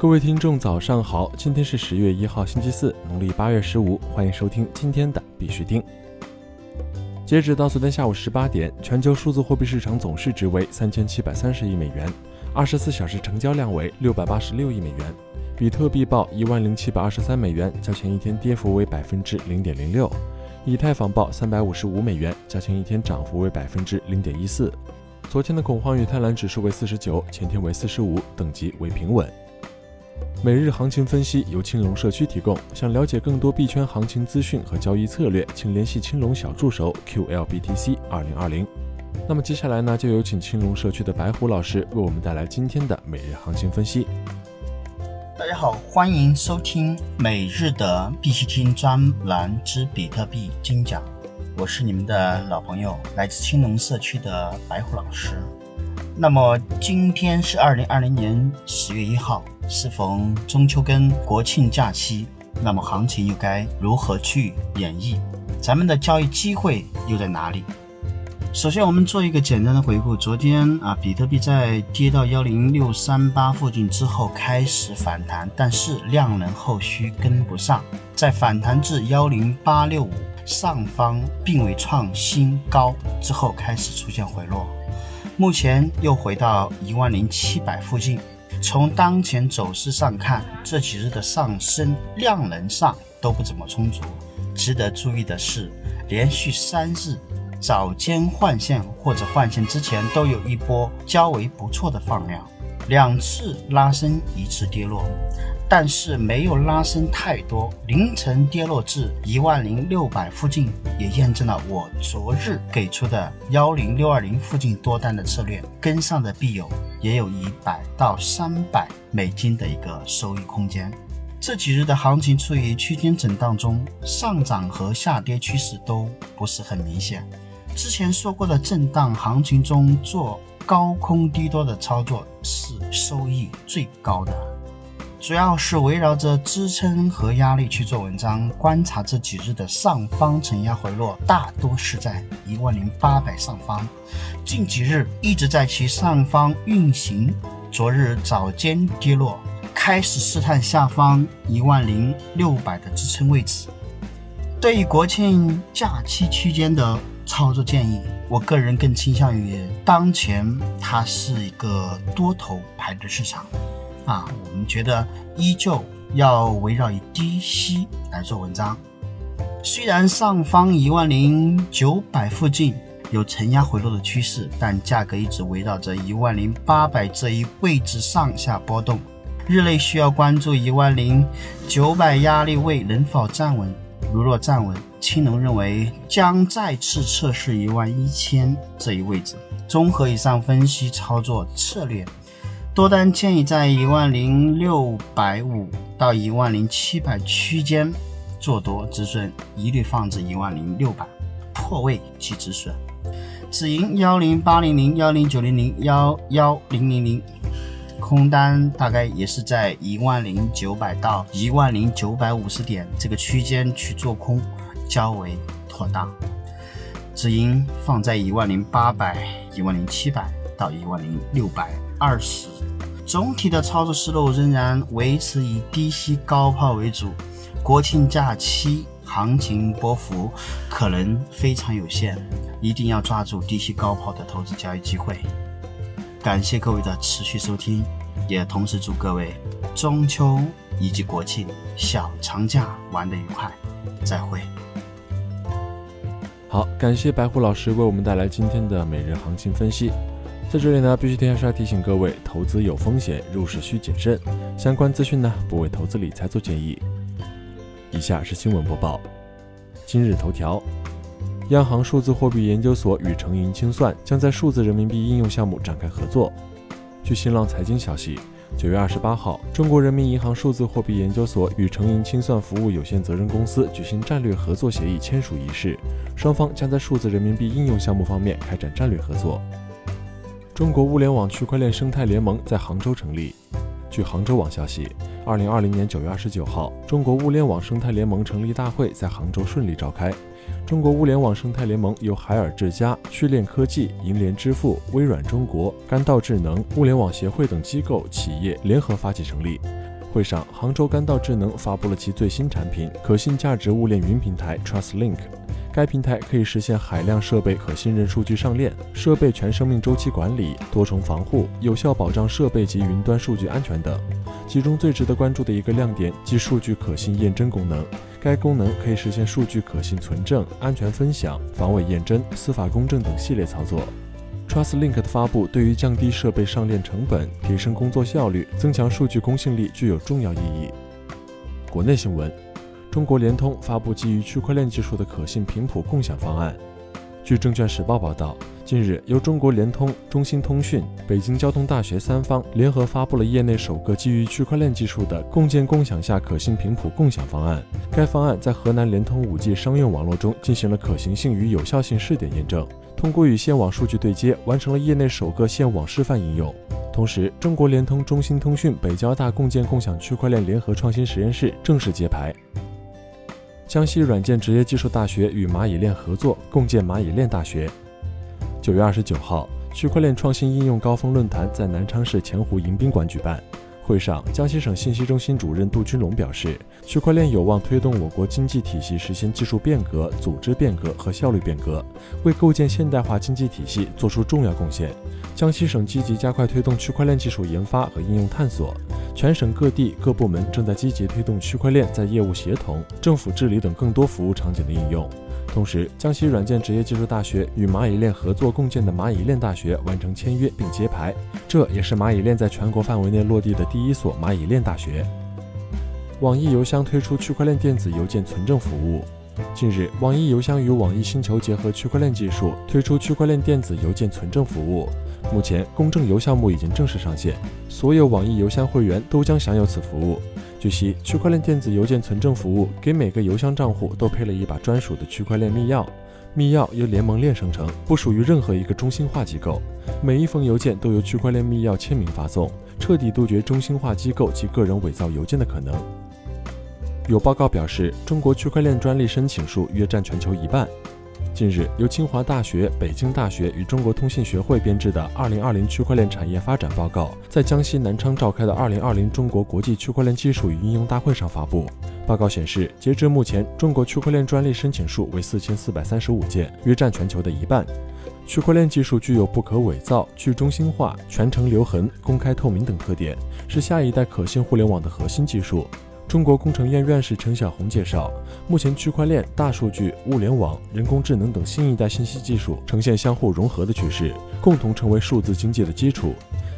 各位听众，早上好！今天是十月一号，星期四，农历八月十五。欢迎收听今天的必须听。截止到昨天下午十八点，全球数字货币市场总市值为三千七百三十亿美元，二十四小时成交量为六百八十六亿美元。比特币报一万零七百二十三美元，较前一天跌幅为百分之零点零六；以太坊报三百五十五美元，较前一天涨幅为百分之零点一四。昨天的恐慌与贪婪指数为四十九，前天为四十五，等级为平稳。每日行情分析由青龙社区提供。想了解更多币圈行情资讯和交易策略，请联系青龙小助手 QLBTC 二零二零。那么接下来呢，就有请青龙社区的白虎老师为我们带来今天的每日行情分析。大家好，欢迎收听每日的必须听专栏之比特币精讲，我是你们的老朋友，来自青龙社区的白虎老师。那么今天是二零二零年十月一号，适逢中秋跟国庆假期，那么行情又该如何去演绎？咱们的交易机会又在哪里？首先，我们做一个简单的回顾。昨天啊，比特币在跌到幺零六三八附近之后开始反弹，但是量能后续跟不上，在反弹至幺零八六五上方并未创新高之后开始出现回落。目前又回到一万零七百附近。从当前走势上看，这几日的上升量能上都不怎么充足。值得注意的是，连续三日早间换线或者换线之前都有一波较为不错的放量，两次拉升，一次跌落。但是没有拉升太多，凌晨跌落至一万零六百附近，也验证了我昨日给出的幺零六二零附近多单的策略，跟上的必有，也有一百到三百美金的一个收益空间。这几日的行情处于区间震荡中，上涨和下跌趋势都不是很明显。之前说过的震荡行情中做高空低多的操作是收益最高的。主要是围绕着支撑和压力去做文章，观察这几日的上方承压回落，大多是在一万零八百上方，近几日一直在其上方运行。昨日早间跌落，开始试探下方一万零六百的支撑位置。对于国庆假期期间的操作建议，我个人更倾向于当前它是一个多头排列市场。啊，我们觉得依旧要围绕以低吸来做文章。虽然上方一万零九百附近有承压回落的趋势，但价格一直围绕着一万零八百这一位置上下波动。日内需要关注一万零九百压力位能否站稳。如若站稳，青龙认为将再次测试一万一千这一位置。综合以上分析操作策略。多单建议在一万零六百五到一万零七百区间做多，止损一律放置一万零六百，破位即止损。止盈幺零八零零、幺零九零零、幺幺零零零，空单大概也是在一万零九百到一万零九百五十点这个区间去做空较为妥当。止盈放在一万零八百、一万零七百到一万零六百二十。总体的操作思路仍然维持以低吸高抛为主。国庆假期行情波幅可能非常有限，一定要抓住低吸高抛的投资交易机会。感谢各位的持续收听，也同时祝各位中秋以及国庆小长假玩得愉快。再会。好，感谢白虎老师为我们带来今天的每日行情分析。在这里呢，必须天刷提醒各位，投资有风险，入市需谨慎。相关资讯呢，不为投资理财做建议。以下是新闻播报。今日头条：央行数字货币研究所与成银清算将在数字人民币应用项目展开合作。据新浪财经消息，九月二十八号，中国人民银行数字货币研究所与成银清算服务有限责任公司举行战略合作协议签署仪式，双方将在数字人民币应用项目方面开展战略合作。中国物联网区块链生态联盟在杭州成立。据杭州网消息，二零二零年九月二十九号，中国物联网生态联盟成立大会在杭州顺利召开。中国物联网生态联盟由海尔智家、趣链科技、银联支付、微软中国、干道智能、物联网协会等机构企业联合发起成立。会上，杭州干道智能发布了其最新产品——可信价值物链云平台 TrustLink。该平台可以实现海量设备可信任数据上链、设备全生命周期管理、多重防护、有效保障设备及云端数据安全等。其中最值得关注的一个亮点即数据可信验证功能。该功能可以实现数据可信存证、安全分享、防伪验真、司法公正等系列操作。TrustLink 的发布对于降低设备上链成本、提升工作效率、增强数据公信力具有重要意义。国内新闻。中国联通发布基于区块链技术的可信频谱共享方案。据证券时报报道，近日由中国联通、中兴通讯、北京交通大学三方联合发布了业内首个基于区块链技术的共建共享下可信频谱共享方案。该方案在河南联通 5G 商用网络中进行了可行性与有效性试点验证，通过与线网数据对接，完成了业内首个线网示范应用。同时，中国联通、中兴通讯、北交大共建共享区块链联合创新实验室正式揭牌。江西软件职业技术大学与蚂蚁链合作，共建蚂蚁链大学。九月二十九号，区块链创新应用高峰论坛在南昌市前湖迎宾馆举办。会上，江西省信息中心主任杜军龙表示，区块链有望推动我国经济体系实现技术变革、组织变革和效率变革，为构建现代化经济体系作出重要贡献。江西省积极加快推动区块链技术研发和应用探索。全省各地各部门正在积极推动区块链在业务协同、政府治理等更多服务场景的应用。同时，江西软件职业技术大学与蚂蚁链合作共建的蚂蚁链大学完成签约并揭牌，这也是蚂蚁链在全国范围内落地的第一所蚂蚁链大学。网易邮箱推出区块链电子邮件存证服务。近日，网易邮箱与网易星球结合区块链技术，推出区块链电子邮件存证服务。目前，公证邮项目已经正式上线，所有网易邮箱会员都将享有此服务。据悉，区块链电子邮件存证服务给每个邮箱账户都配了一把专属的区块链密钥，密钥由联盟链生成，不属于任何一个中心化机构。每一封邮件都由区块链密钥签名发送，彻底杜绝中心化机构及个人伪造邮件的可能。有报告表示，中国区块链专利申请数约占全球一半。近日，由清华大学、北京大学与中国通信学会编制的《二零二零区块链产业发展报告》在江西南昌召开的二零二零中国国际区块链技术与应用大会上发布。报告显示，截至目前，中国区块链专利申请数为四千四百三十五件，约占全球的一半。区块链技术具有不可伪造、去中心化、全程留痕、公开透明等特点，是下一代可信互联网的核心技术。中国工程院院士陈晓红介绍，目前区块链、大数据、物联网、人工智能等新一代信息技术呈现相互融合的趋势，共同成为数字经济的基础。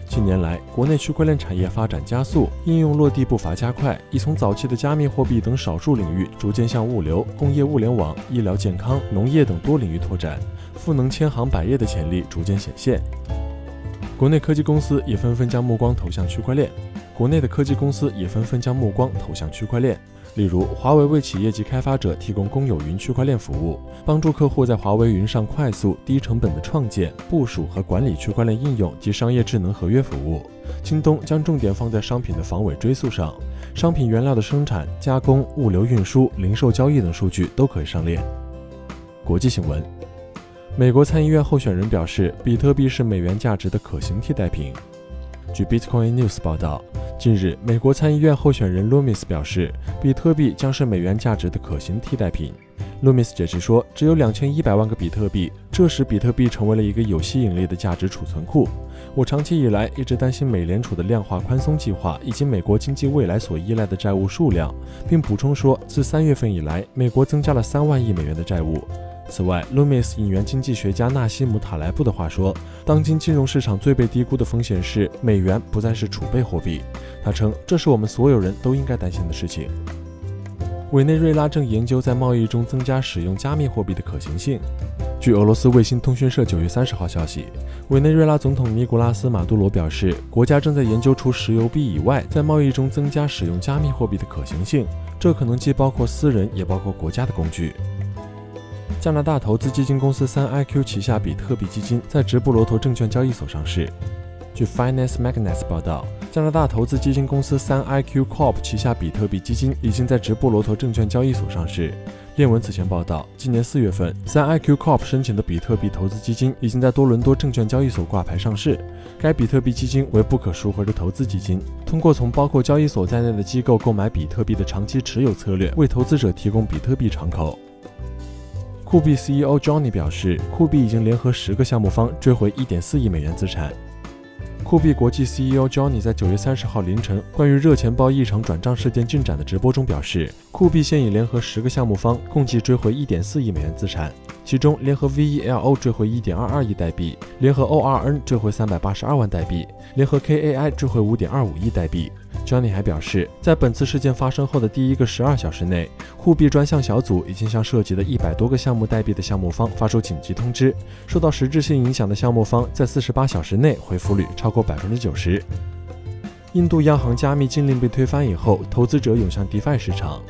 近年来，国内区块链产业发展加速，应用落地步伐加快，已从早期的加密货币等少数领域，逐渐向物流、工业物联网、医疗健康、农业等多领域拓展，赋能千行百业的潜力逐渐显现。国内科技公司也纷纷将目光投向区块链。国内的科技公司也纷纷将目光投向区块链，例如华为为企业级开发者提供公有云区块链服务，帮助客户在华为云上快速、低成本的创建、部署和管理区块链应用及商业智能合约服务。京东将重点放在商品的防伪追溯上，商品原料的生产、加工、物流运输、零售交易等数据都可以上链。国际新闻：美国参议院候选人表示，比特币是美元价值的可行替代品。据 Bitcoin News 报道。近日，美国参议院候选人 Loomis 表示，比特币将是美元价值的可行替代品。Loomis 解释说，只有两千一百万个比特币，这使比特币成为了一个有吸引力的价值储存库。我长期以来一直担心美联储的量化宽松计划以及美国经济未来所依赖的债务数量，并补充说，自三月份以来，美国增加了三万亿美元的债务。此外，Loomis 引援经济学家纳西姆·塔莱布的话说：“当今金融市场最被低估的风险是美元不再是储备货币。”他称：“这是我们所有人都应该担心的事情。”委内瑞拉正研究在贸易中增加使用加密货币的可行性。据俄罗斯卫星通讯社九月三十号消息，委内瑞拉总统尼古拉斯·马杜罗表示，国家正在研究除石油币以外，在贸易中增加使用加密货币的可行性。这可能既包括私人，也包括国家的工具。加拿大投资基金公司三 IQ 旗下比特币基金在直布罗陀证券交易所上市。据 Finance Magnets 报道，加拿大投资基金公司三 IQ Corp 旗下比特币基金已经在直布罗陀证券交易所上市。链文此前报道，今年四月份，3iQ Corp 申请的比特币投资基金已经在多伦多证券交易所挂牌上市。该比特币基金为不可赎回的投资基金，通过从包括交易所在内的机构购买比特币的长期持有策略，为投资者提供比特币敞口。酷币 CEO Johnny 表示，酷币已经联合十个项目方追回1.4亿美元资产。酷币国际 CEO Johnny 在九月三十号凌晨关于热钱包异常转账事件进展的直播中表示，酷币现已联合十个项目方，共计追回一点四亿美元资产，其中联合 VELO 追回一点二二亿代币，联合 ORN 追回三百八十二万代币，联合 KAI 追回五点二五亿代币。Johnny 还表示，在本次事件发生后的第一个十二小时内，酷币专项小组已经向涉及的一百多个项目代币的项目方发出紧急通知。受到实质性影响的项目方在四十八小时内回复率超过百分之九十。印度央行加密禁令被推翻以后，投资者涌向 DeFi 市场。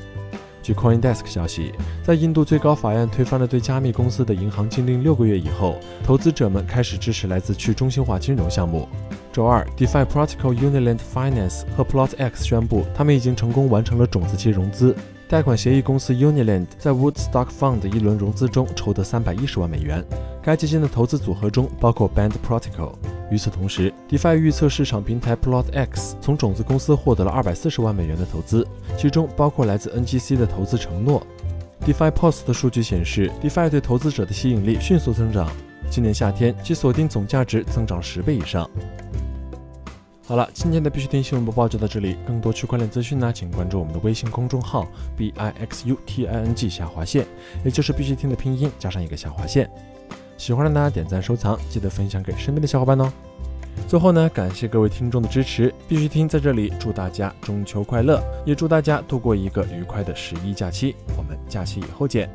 据 CoinDesk 消息，在印度最高法院推翻了对加密公司的银行禁令六个月以后，投资者们开始支持来自去中心化金融项目。周二，DeFi Protocol Uniland Finance 和 PlotX 宣布，他们已经成功完成了种子期融资。贷款协议公司 Uniland 在 Woodstock Fund 一轮融资中筹得三百一十万美元。该基金的投资组合中包括 Band Protocol。与此同时，DeFi 预测市场平台 PlotX 从种子公司获得了二百四十万美元的投资，其中包括来自 NGC 的投资承诺。DeFi Post 的数据显示，DeFi 对投资者的吸引力迅速增长。今年夏天，其锁定总价值增长十倍以上。好了，今天的必须听新闻播报就到这里。更多区块链资讯呢，请关注我们的微信公众号 b i x u t i n g 下划线，也就是必须听的拼音加上一个下划线。喜欢的呢，点赞收藏，记得分享给身边的小伙伴哦。最后呢，感谢各位听众的支持，必须听在这里祝大家中秋快乐，也祝大家度过一个愉快的十一假期。我们假期以后见。